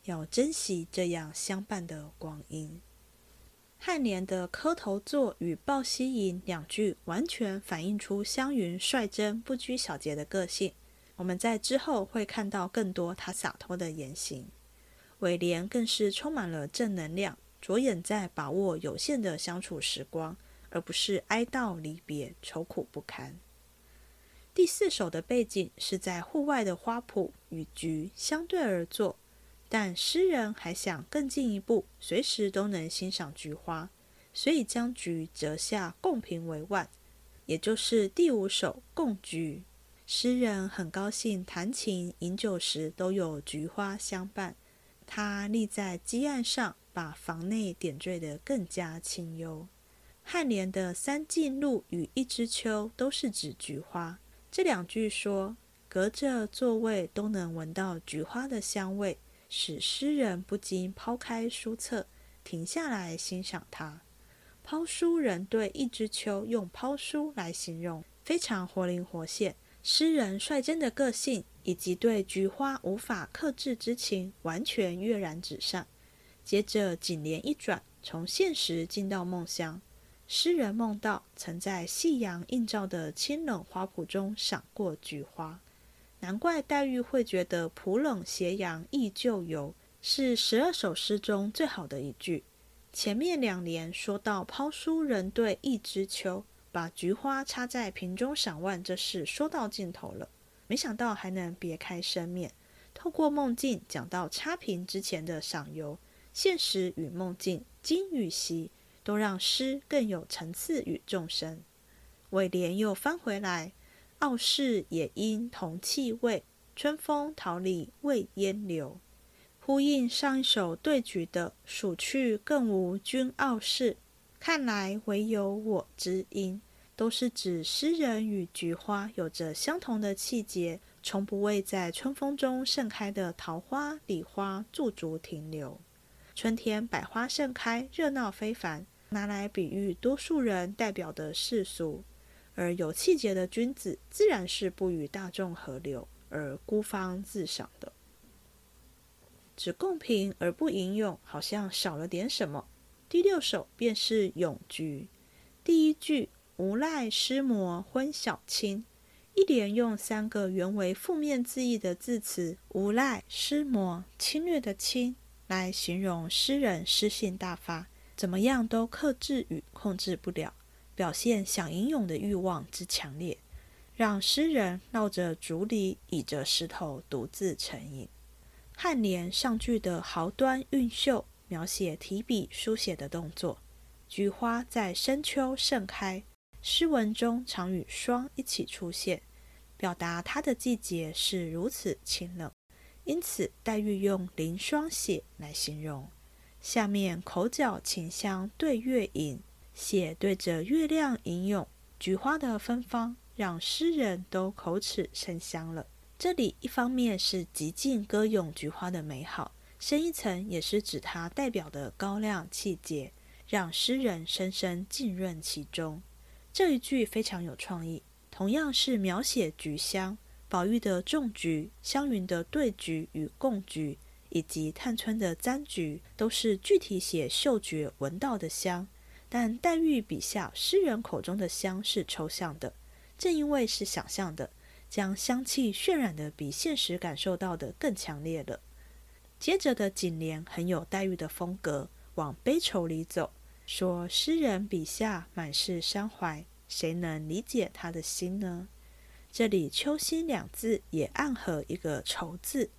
要珍惜这样相伴的光阴。颔联的“磕头坐”与“抱膝吟”两句，完全反映出湘云率真不拘小节的个性。我们在之后会看到更多他洒脱的言行。尾联更是充满了正能量，着眼在把握有限的相处时光，而不是哀悼离别、愁苦不堪。第四首的背景是在户外的花圃与菊相对而坐。但诗人还想更进一步，随时都能欣赏菊花，所以将菊折下共评为万，也就是第五首《共菊》。诗人很高兴弹琴饮酒时都有菊花相伴，他立在基岸上，把房内点缀得更加清幽。颔联的“三径路”与“一枝秋”都是指菊花。这两句说，隔着座位都能闻到菊花的香味。使诗人不禁抛开书册，停下来欣赏它。抛书人对一枝秋用抛书来形容，非常活灵活现。诗人率真的个性以及对菊花无法克制之情，完全跃然纸上。接着颈联一转，从现实进到梦乡。诗人梦到曾在夕阳映照的清冷花圃中赏过菊花。难怪黛玉会觉得“浦冷斜阳忆旧游”是十二首诗中最好的一句。前面两联说到抛书人对一枝秋，把菊花插在瓶中赏玩，这事说到尽头了。没想到还能别开生面，透过梦境讲到插瓶之前的赏游，现实与梦境，今与昔，都让诗更有层次与众生。尾联又翻回来。傲世也因同气味，春风桃李未烟流，呼应上一首对菊的“数去更无君傲世，看来唯有我知音”，都是指诗人与菊花有着相同的气节，从不为在春风中盛开的桃花、李花驻足停留。春天百花盛开，热闹非凡，拿来比喻多数人代表的世俗。而有气节的君子，自然是不与大众合流，而孤芳自赏的。只共评而不吟咏，好像少了点什么。第六首便是咏菊，第一句“无赖诗魔昏晓清”，一连用三个原为负面字义的字词“无赖”“诗魔”“侵略”的“侵”来形容诗人诗性大发，怎么样都克制与控制不了。表现想吟咏的欲望之强烈，让诗人绕着竹篱，倚着石头独自沉吟。颔联上句的豪端韵秀，描写提笔书写的动作；菊花在深秋盛开。诗文中常与霜一起出现，表达它的季节是如此清冷。因此，黛玉用凌霜写来形容。下面口角琴香对月吟，写对着月亮吟咏菊花的芬芳，让诗人都口齿生香了。这里一方面是极尽歌咏菊花的美好，深一层也是指它代表的高亮气节，让诗人深深浸润其中。这一句非常有创意，同样是描写菊香。宝玉的种菊，湘云的对菊与共菊，以及探春的簪菊，都是具体写嗅觉闻到的香。但黛玉笔下诗人口中的香是抽象的，正因为是想象的，将香气渲染的比现实感受到的更强烈了。接着的锦联很有黛玉的风格，往悲愁里走，说诗人笔下满是伤怀，谁能理解他的心呢？这里“秋心”两字也暗合一个愁字。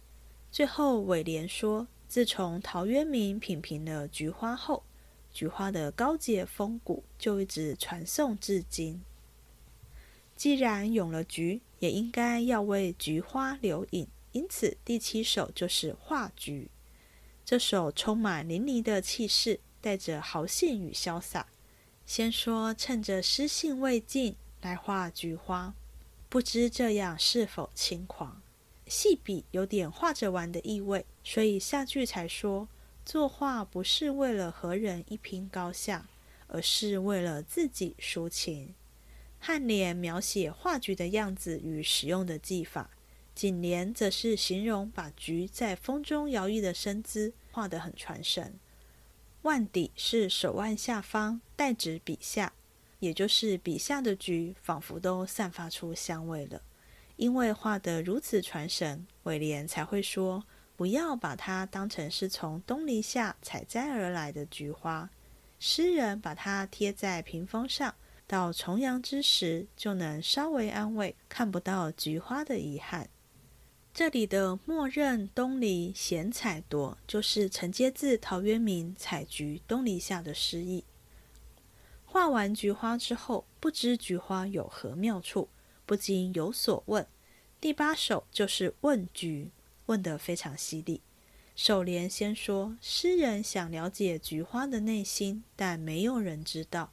最后尾联说：“自从陶渊明品评了菊花后，菊花的高洁风骨就一直传颂至今。既然咏了菊，也应该要为菊花留影。因此，第七首就是画菊。这首充满淋漓的气势，带着豪兴与潇洒。先说趁着诗兴未尽，来画菊花。”不知这样是否轻狂？细笔有点画着玩的意味，所以下句才说作画不是为了和人一拼高下，而是为了自己抒情。颔联描写画菊的样子与使用的技法，颈联则是形容把菊在风中摇曳的身姿画得很传神。腕底是手腕下方，代指笔下。也就是笔下的菊，仿佛都散发出香味了。因为画得如此传神，尾联才会说不要把它当成是从东篱下采摘而来的菊花。诗人把它贴在屏风上，到重阳之时就能稍微安慰看不到菊花的遗憾。这里的“默认东篱闲采夺”，就是承接自陶渊明《采菊东篱下》的诗意。画完菊花之后，不知菊花有何妙处，不禁有所问。第八首就是问菊，问得非常犀利。首联先说，诗人想了解菊花的内心，但没有人知道，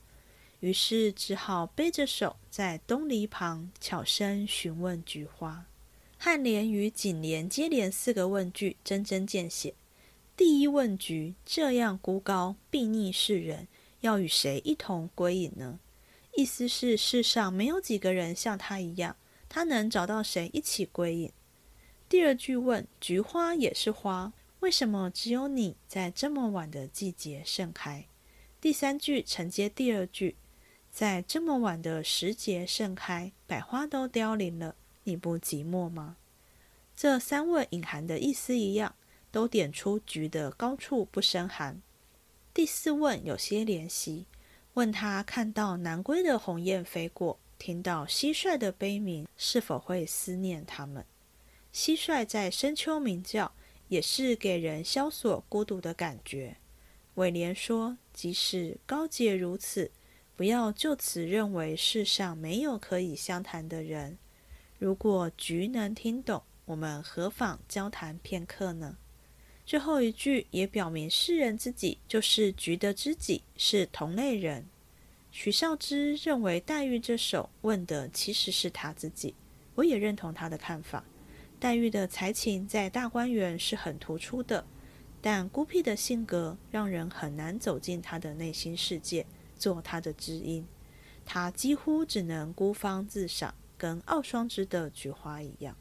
于是只好背着手在东篱旁悄声询问菊花。颔联与颈联接连四个问句，针针见血。第一问句，这样孤高，睥睨世人。要与谁一同归隐呢？意思是世上没有几个人像他一样，他能找到谁一起归隐？第二句问：菊花也是花，为什么只有你在这么晚的季节盛开？第三句承接第二句，在这么晚的时节盛开，百花都凋零了，你不寂寞吗？这三问隐含的意思一样，都点出菊的高处不胜寒。第四问有些怜惜，问他看到南归的鸿雁飞过，听到蟋蟀的悲鸣，是否会思念他们？蟋蟀在深秋鸣叫，也是给人萧索孤独的感觉。尾联说，即使高洁如此，不要就此认为世上没有可以相谈的人。如果菊能听懂，我们何妨交谈片刻呢？最后一句也表明诗人自己就是菊的知己，是同类人。许绍之认为黛玉这首问的其实是他自己，我也认同他的看法。黛玉的才情在大观园是很突出的，但孤僻的性格让人很难走进他的内心世界，做他的知音。他几乎只能孤芳自赏，跟傲霜枝的菊花一样。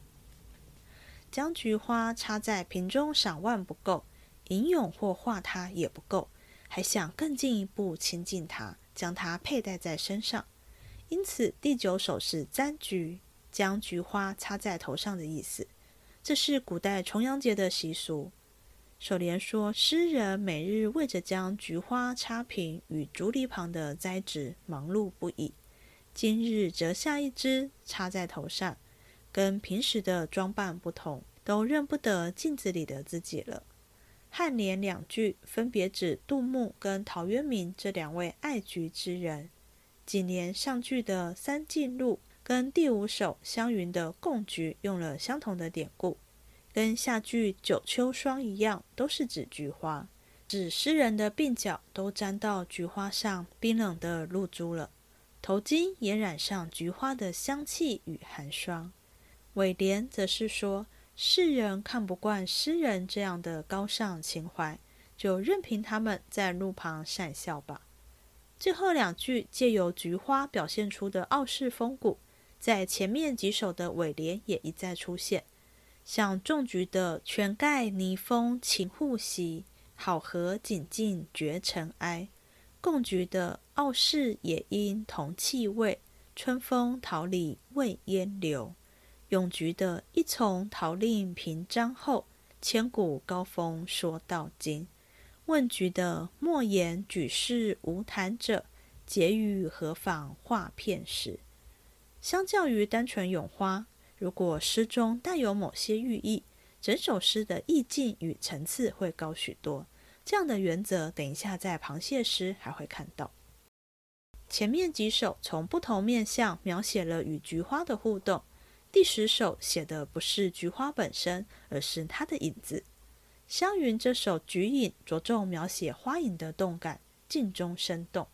将菊花插在瓶中赏玩不够，吟咏或画它也不够，还想更进一步亲近它，将它佩戴在身上。因此第九首是簪菊，将菊花插在头上的意思。这是古代重阳节的习俗。首联说，诗人每日为着将菊花插瓶与竹篱旁的栽植忙碌不已，今日折下一枝插在头上。跟平时的装扮不同，都认不得镜子里的自己了。颔联两句分别指杜牧跟陶渊明这两位爱菊之人。紧连上句的三进路跟第五首湘云的贡菊用了相同的典故，跟下句九秋霜一样，都是指菊花，指诗人的鬓角都沾到菊花上冰冷的露珠了，头巾也染上菊花的香气与寒霜。尾联则是说，世人看不惯诗人这样的高尚情怀，就任凭他们在路旁讪笑吧。最后两句借由菊花表现出的傲世风骨，在前面几首的尾联也一再出现，像种菊的“泉盖泥封晴户席，好合锦尽绝尘埃”，贡菊的“傲世也因同气味，春风桃李未烟流”，咏菊的“一丛桃令平章后，千古高峰说到今”。问菊的“莫言举世无谈者，结语何妨画片时”。相较于单纯咏花，如果诗中带有某些寓意，整首诗的意境与层次会高许多。这样的原则，等一下在螃蟹时还会看到。前面几首从不同面向描写了与菊花的互动，第十首写的不是菊花本身，而是它的影子。湘云这首《菊影》着重描写花影的动感，静中生动。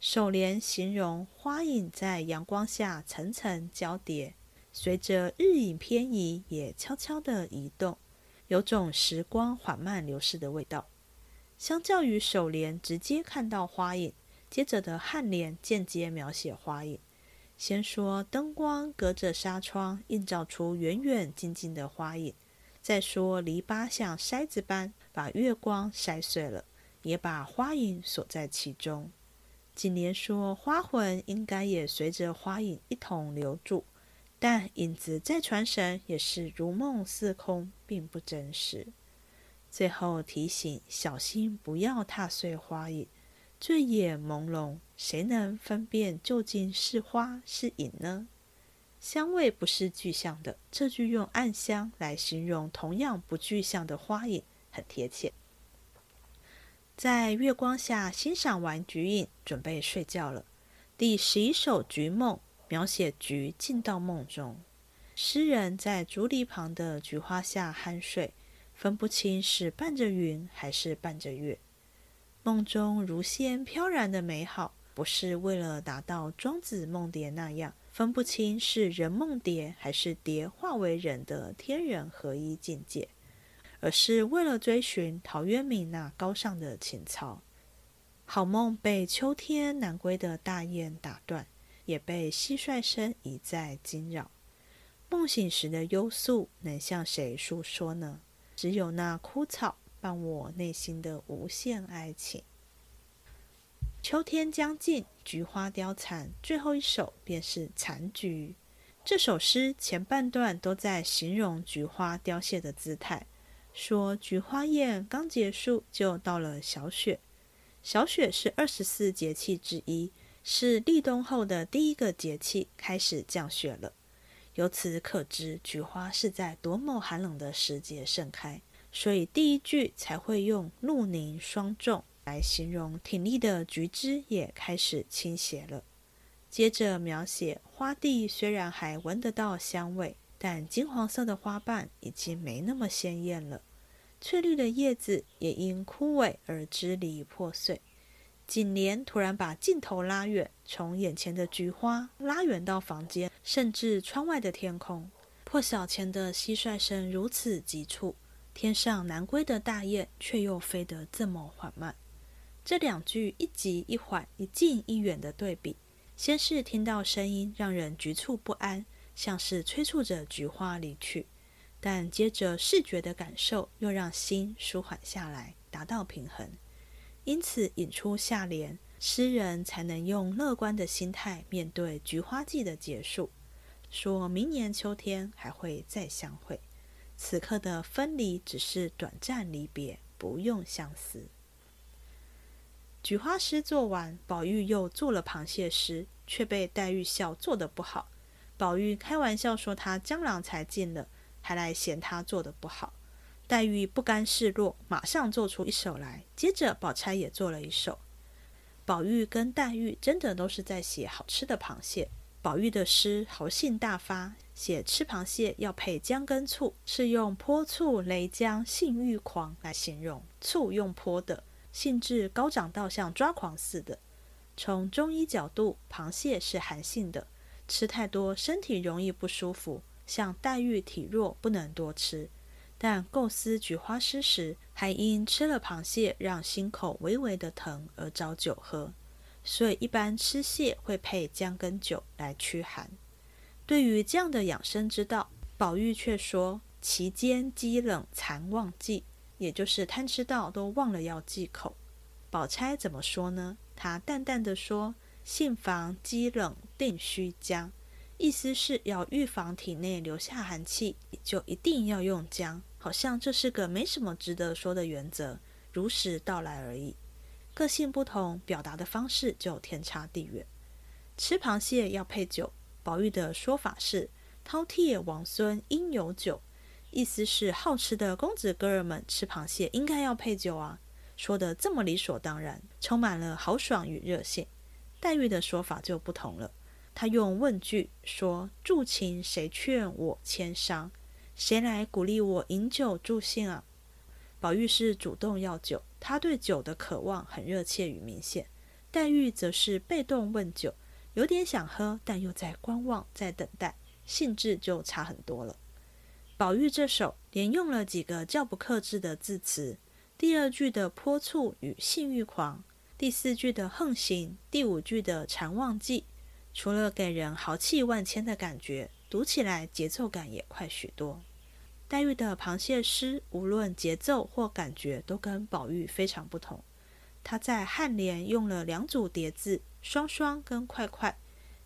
首联形容花影在阳光下层层交叠，随着日影偏移，也悄悄地移动，有种时光缓慢流逝的味道。相较于首联直接看到花影，接着的颔联间接描写花影。先说灯光隔着纱窗，映照出远远近近的花影。再说，篱笆像筛子般把月光筛碎了，也把花影锁在其中。锦联说，花魂应该也随着花影一同留住，但影子再传神，也是如梦似空，并不真实。最后提醒，小心不要踏碎花影，醉眼朦胧，谁能分辨究竟是花是影呢？香味不是具象的，这句用暗香来形容同样不具象的花影，很贴切。在月光下欣赏完菊影，准备睡觉了。第十一首《菊梦》描写菊进到梦中，诗人在竹篱旁的菊花下酣睡，分不清是伴着云还是伴着月。梦中如仙飘然的美好，不是为了达到庄子梦蝶那样。分不清是人梦蝶还是蝶化为人的天人合一境界，而是为了追寻陶渊明那高尚的情操。好梦被秋天南归的大雁打断，也被蟋蟀声一再惊扰。梦醒时的幽宿，能向谁诉说呢？只有那枯草伴我内心的无限爱情。秋天将近，菊花凋残，最后一首便是残菊。这首诗前半段都在形容菊花凋谢的姿态，说菊花宴刚结束，就到了小雪。小雪是二十四节气之一，是立冬后的第一个节气，开始降雪了。由此可知，菊花是在多么寒冷的时节盛开，所以第一句才会用露凝霜重。来形容挺立的菊枝也开始倾斜了。接着描写花蒂虽然还闻得到香味，但金黄色的花瓣已经没那么鲜艳了。翠绿的叶子也因枯萎而支离破碎。锦莲突然把镜头拉远，从眼前的菊花拉远到房间，甚至窗外的天空。破晓前的蟋蟀声如此急促，天上南归的大雁却又飞得这么缓慢。这两句一急一缓、一近一远的对比，先是听到声音让人局促不安，像是催促着菊花离去；但接着视觉的感受又让心舒缓下来，达到平衡。因此引出下联，诗人才能用乐观的心态面对菊花季的结束，说明年秋天还会再相会。此刻的分离只是短暂离别，不用相思。菊花诗做完，宝玉又做了螃蟹诗，却被黛玉笑做得不好。宝玉开玩笑说他江郎才尽了，还来嫌他做的不好。黛玉不甘示弱，马上做出一首来。接着，宝钗也做了一首。宝玉跟黛玉真的都是在写好吃的螃蟹。宝玉的诗豪兴大发，写吃螃蟹要配姜跟醋，是用泼醋雷姜性欲狂来形容。醋用泼的，兴致高涨到像抓狂似的。从中医角度，螃蟹是寒性的，吃太多身体容易不舒服。像黛玉体弱，不能多吃。但构思菊花诗时，还因吃了螃蟹让心口微微的疼而找酒喝，所以一般吃蟹会配姜跟酒来驱寒。对于这样的养生之道，宝玉却说其间积冷残忘记，也就是贪吃到都忘了要忌口。宝钗怎么说呢？她淡淡的说：“性防积冷定须姜。”意思是要预防体内留下寒气，就一定要用姜。好像这是个没什么值得说的原则，如实道来而已。个性不同，表达的方式就天差地远。吃螃蟹要配酒，宝玉的说法是“饕餮王孙应有酒”，意思是好吃的公子哥儿们吃螃蟹应该要配酒啊。说的这么理所当然，充满了豪爽与热情。黛玉的说法就不同了。他用问句说：“助情谁劝我谦商？谁来鼓励我饮酒助兴啊？”宝玉是主动要酒，他对酒的渴望很热切与明显；黛玉则是被动问酒，有点想喝，但又在观望，在等待，性质就差很多了。宝玉这首连用了几个较不克制的字词：第二句的泼醋与性欲狂，第四句的横行，第五句的馋忘记。除了给人豪气万千的感觉，读起来节奏感也快许多。黛玉的螃蟹诗，无论节奏或感觉，都跟宝玉非常不同。她在颔联用了两组叠字，双双跟快快。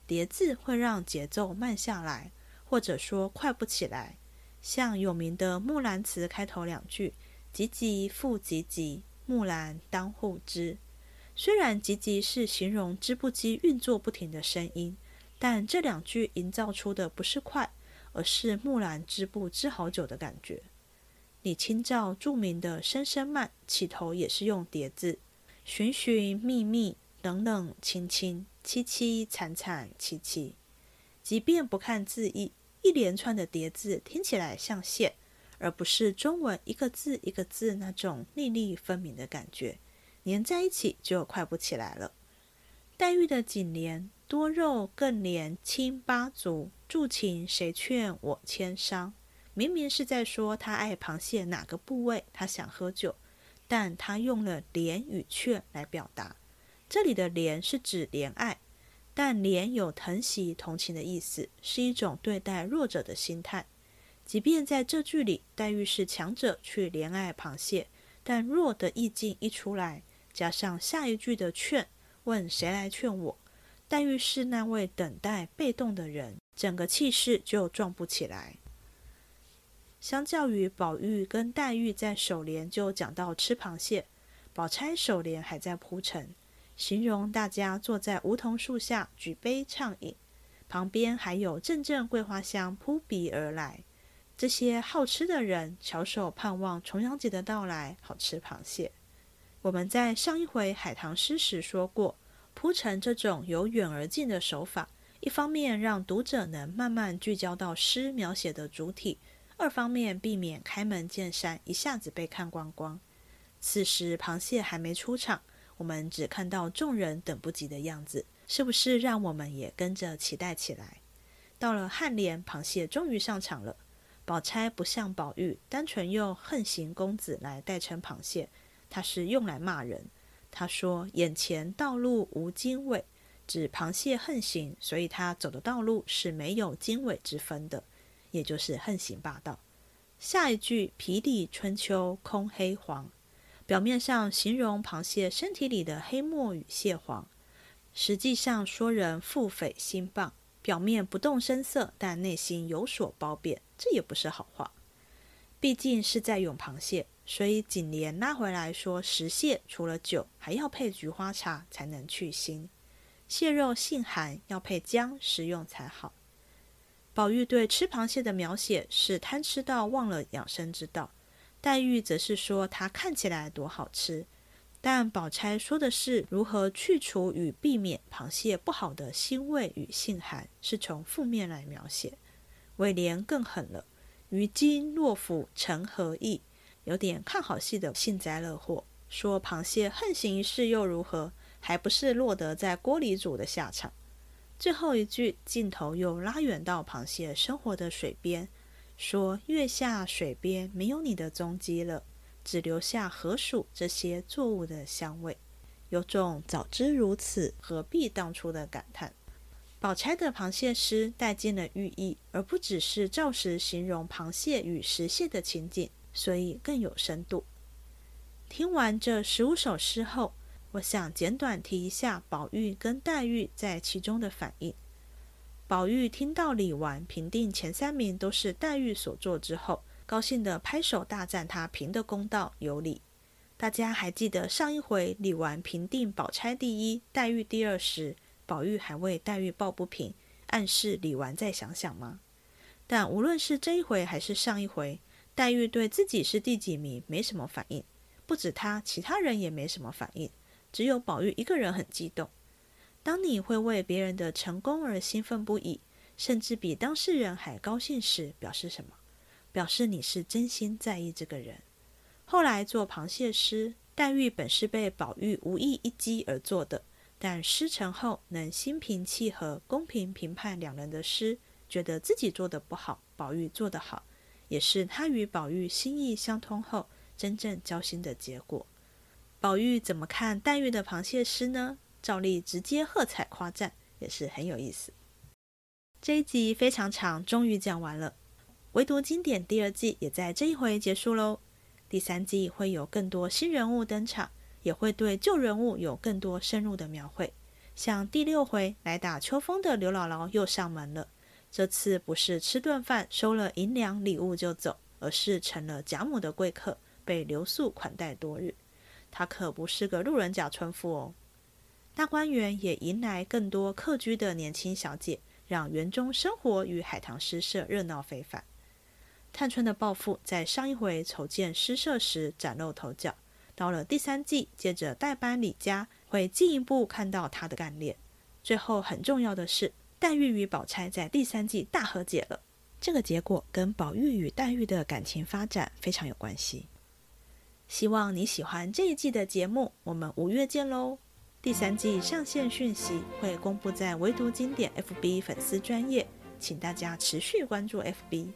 叠字会让节奏慢下来，或者说快不起来。像有名的《木兰辞》开头两句：“急急复急急，木兰当户织。”虽然“急急”是形容织布机运作不停的声音，但这两句营造出的不是快，而是木兰织布织好久的感觉。李清照著名的《声声慢》起头也是用叠字，寻寻觅觅，冷冷清清，凄凄惨惨戚戚。即便不看字义，一连串的叠字听起来像线，而不是中文一个字一个字那种粒粒分明的感觉。粘在一起就快不起来了。黛玉的颈联多肉更连轻八足，助情谁劝我千伤？明明是在说他爱螃蟹哪个部位，他想喝酒，但他用了怜与劝来表达。这里的怜是指怜爱，但怜有疼惜同情的意思，是一种对待弱者的心态。即便在这句里，黛玉是强者去怜爱螃蟹，但弱的意境一出来。加上下一句的劝，问谁来劝我？黛玉是那位等待被动的人，整个气势就壮不起来。相较于宝玉跟黛玉在首联就讲到吃螃蟹，宝钗首联还在铺陈，形容大家坐在梧桐树下举杯畅饮，旁边还有阵阵桂花香扑鼻而来。这些好吃的人翘首盼望重阳节的到来，好吃螃蟹。我们在上一回海棠诗时说过，铺陈这种由远而近的手法，一方面让读者能慢慢聚焦到诗描写的主体，二方面避免开门见山，一下子被看光光。此时螃蟹还没出场，我们只看到众人等不及的样子，是不是让我们也跟着期待起来？到了颔联，螃蟹终于上场了。宝钗不像宝玉，单纯用横行公子来代称螃蟹。他是用来骂人。他说：“眼前道路无经纬，指螃蟹横行，所以他走的道路是没有经纬之分的，也就是横行霸道。”下一句“皮里春秋空黑黄”，表面上形容螃蟹身体里的黑墨与蟹黄，实际上说人腹诽心谤，表面不动声色，但内心有所褒贬，这也不是好话。毕竟是在咏螃蟹。所以锦联拉回来说，食蟹除了酒，还要配菊花茶才能去腥。蟹肉性寒，要配姜食用才好。宝玉对吃螃蟹的描写是贪吃到忘了养生之道。黛玉则是说它看起来多好吃。但宝钗说的是如何去除与避免螃蟹不好的腥味与性寒，是从负面来描写。尾联更狠了，“于今若府成何意？”有点看好戏的幸灾乐祸，说螃蟹横行一世又如何？还不是落得在锅里煮的下场。最后一句镜头又拉远到螃蟹生活的水边，说月下水边没有你的踪迹了，只留下河鼠这些作物的香味，有种早知如此，何必当初的感叹。宝钗的螃蟹诗带进了寓意，而不只是照实形容螃蟹与石蟹的情景，所以更有深度。听完这十五首诗后。我想简短提一下宝玉跟黛玉在其中的反应。宝玉听到李纨评定前三名都是黛玉所作之后，高兴的拍手大赞他评的公道有理。大家还记得上一回李纨评定宝钗第一、黛玉第二时，宝玉还为黛玉抱不平，暗示李纨再想想吗？但无论是这一回还是上一回，黛玉对自己是第几名没什么反应，不止她，其他人也没什么反应。只有宝玉一个人很激动。当你会为别人的成功而兴奋不已，甚至比当事人还高兴时，表示什么？表示你是真心在意这个人。后来做螃蟹诗，黛玉本是被宝玉无意一击而做的，但诗成后能心平气和、公平评判两人的诗，觉得自己做的不好，宝玉做得好，也是他与宝玉心意相通后真正交心的结果。宝玉怎么看黛玉的螃蟹诗呢？照例直接喝彩夸赞，也是很有意思。这一集非常长，终于讲完了。唯独经典第二季也在这一回结束喽。第三季会有更多新人物登场，也会对旧人物有更多深入的描绘。像第六回来打秋风的刘姥姥又上门了，这次不是吃顿饭收了银两礼物就走，而是成了贾母的贵客，被留宿款待多日。他可不是个路人甲村妇哦。大观园也迎来更多客居的年轻小姐，让园中生活与海棠诗社热闹非凡。探春的抱负在上一回筹建诗社时崭露头角，到了第三季，接着代班李家，会进一步看到她的干练。最后很重要的是，黛玉与宝钗在第三季大和解了，这个结果跟宝玉与黛玉的感情发展非常有关系。希望你喜欢这一季的节目，我们五月见喽！第三季上线讯息会公布在唯独经典 FB 粉丝专业，请大家持续关注 FB。